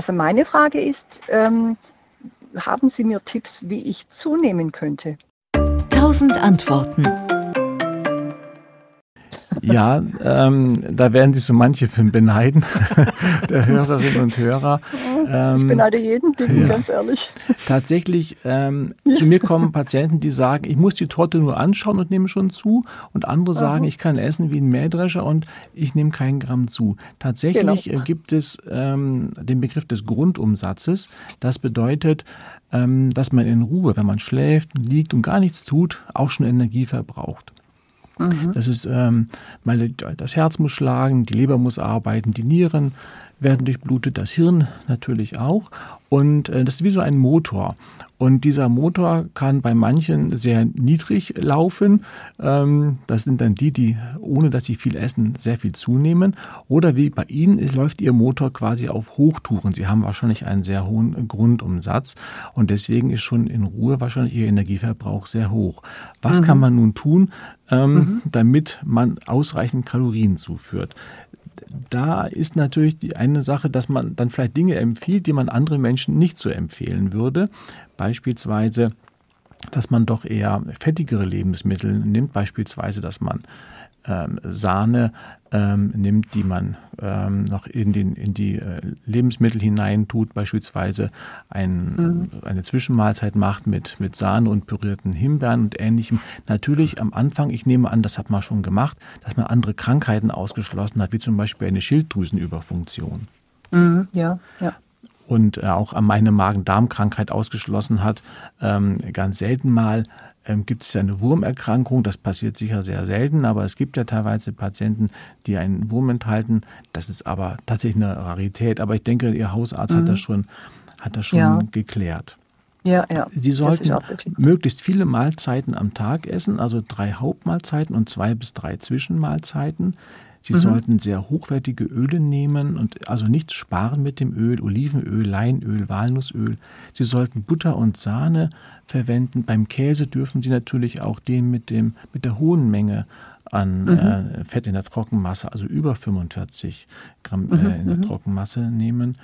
Also meine Frage ist, ähm, haben Sie mir Tipps, wie ich zunehmen könnte? Tausend Antworten. Ja, ähm, da werden sich so manche beneiden, der Hörerinnen und Hörer. Ähm, ich beneide jeden, ja. ganz ehrlich. Tatsächlich, ähm, zu mir kommen Patienten, die sagen, ich muss die Torte nur anschauen und nehme schon zu. Und andere sagen, Aha. ich kann essen wie ein Mähdrescher und ich nehme keinen Gramm zu. Tatsächlich genau. gibt es ähm, den Begriff des Grundumsatzes. Das bedeutet, ähm, dass man in Ruhe, wenn man schläft, liegt und gar nichts tut, auch schon Energie verbraucht. Mhm. Das ist, ähm, das Herz muss schlagen, die Leber muss arbeiten, die Nieren werden durchblutet, das Hirn natürlich auch. Und äh, das ist wie so ein Motor. Und dieser Motor kann bei manchen sehr niedrig laufen. Ähm, das sind dann die, die ohne dass sie viel essen, sehr viel zunehmen. Oder wie bei Ihnen läuft Ihr Motor quasi auf Hochtouren. Sie haben wahrscheinlich einen sehr hohen Grundumsatz und deswegen ist schon in Ruhe wahrscheinlich Ihr Energieverbrauch sehr hoch. Was mhm. kann man nun tun, ähm, mhm. damit man ausreichend Kalorien zuführt? Da ist natürlich die eine Sache, dass man dann vielleicht Dinge empfiehlt, die man anderen Menschen nicht so empfehlen würde. Beispielsweise, dass man doch eher fettigere Lebensmittel nimmt, beispielsweise, dass man ähm, Sahne ähm, nimmt, die man ähm, noch in, den, in die äh, Lebensmittel hineintut, beispielsweise ein, mhm. eine Zwischenmahlzeit macht mit, mit Sahne und pürierten Himbeeren und ähnlichem. Natürlich am Anfang, ich nehme an, das hat man schon gemacht, dass man andere Krankheiten ausgeschlossen hat, wie zum Beispiel eine Schilddrüsenüberfunktion. Mhm, ja, ja und äh, auch meine Magen-Darm-Krankheit ausgeschlossen hat. Ähm, ganz selten mal ähm, gibt es eine Wurmerkrankung. Das passiert sicher sehr selten, aber es gibt ja teilweise Patienten, die einen Wurm enthalten. Das ist aber tatsächlich eine Rarität. Aber ich denke, Ihr Hausarzt mhm. hat das schon, hat das schon ja. geklärt. Ja, ja. Sie sollten möglichst viele Mahlzeiten am Tag essen, also drei Hauptmahlzeiten und zwei bis drei Zwischenmahlzeiten. Sie mhm. sollten sehr hochwertige Öle nehmen und also nichts sparen mit dem Öl, Olivenöl, Leinöl, Walnussöl. Sie sollten Butter und Sahne verwenden. Beim Käse dürfen Sie natürlich auch den mit dem mit der hohen Menge an mhm. äh, Fett in der Trockenmasse, also über 45 Gramm äh, mhm. in der mhm. Trockenmasse nehmen.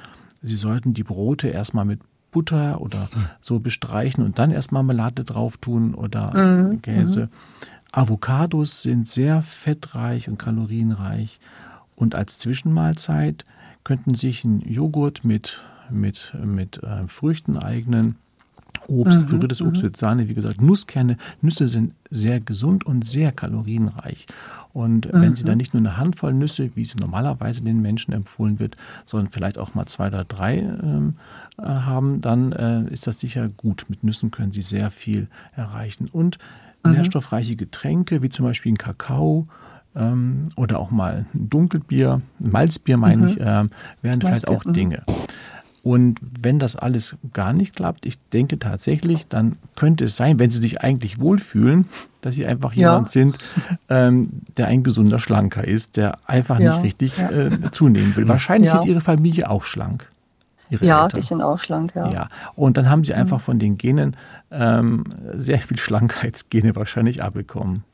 Sie sollten die Brote erstmal mit Butter oder mhm. so bestreichen und dann erst Marmelade drauf tun oder mhm. Käse. Avocados sind sehr fettreich und kalorienreich. Und als Zwischenmahlzeit könnten sich ein Joghurt mit, mit, mit äh, Früchten eignen. Obst, mhm, Obst mhm. mit Sahne, wie gesagt, Nusskerne. Nüsse sind sehr gesund und sehr kalorienreich. Und mhm. wenn Sie da nicht nur eine Handvoll Nüsse, wie sie normalerweise den Menschen empfohlen wird, sondern vielleicht auch mal zwei oder drei ähm, äh, haben, dann äh, ist das sicher gut. Mit Nüssen können Sie sehr viel erreichen. Und mhm. nährstoffreiche Getränke, wie zum Beispiel ein Kakao ähm, oder auch mal ein Dunkelbier, ein Malzbier meine mhm. ich, äh, wären vielleicht auch mhm. Dinge. Und wenn das alles gar nicht klappt, ich denke tatsächlich, dann könnte es sein, wenn Sie sich eigentlich wohlfühlen, dass Sie einfach ja. jemand sind, ähm, der ein gesunder Schlanker ist, der einfach ja. nicht richtig ja. äh, zunehmen will. Wahrscheinlich ist Ihre Familie auch schlank. Ja, Eltern. die sind auch schlank, ja. ja. Und dann haben Sie einfach mhm. von den Genen ähm, sehr viel Schlankheitsgene wahrscheinlich abbekommen.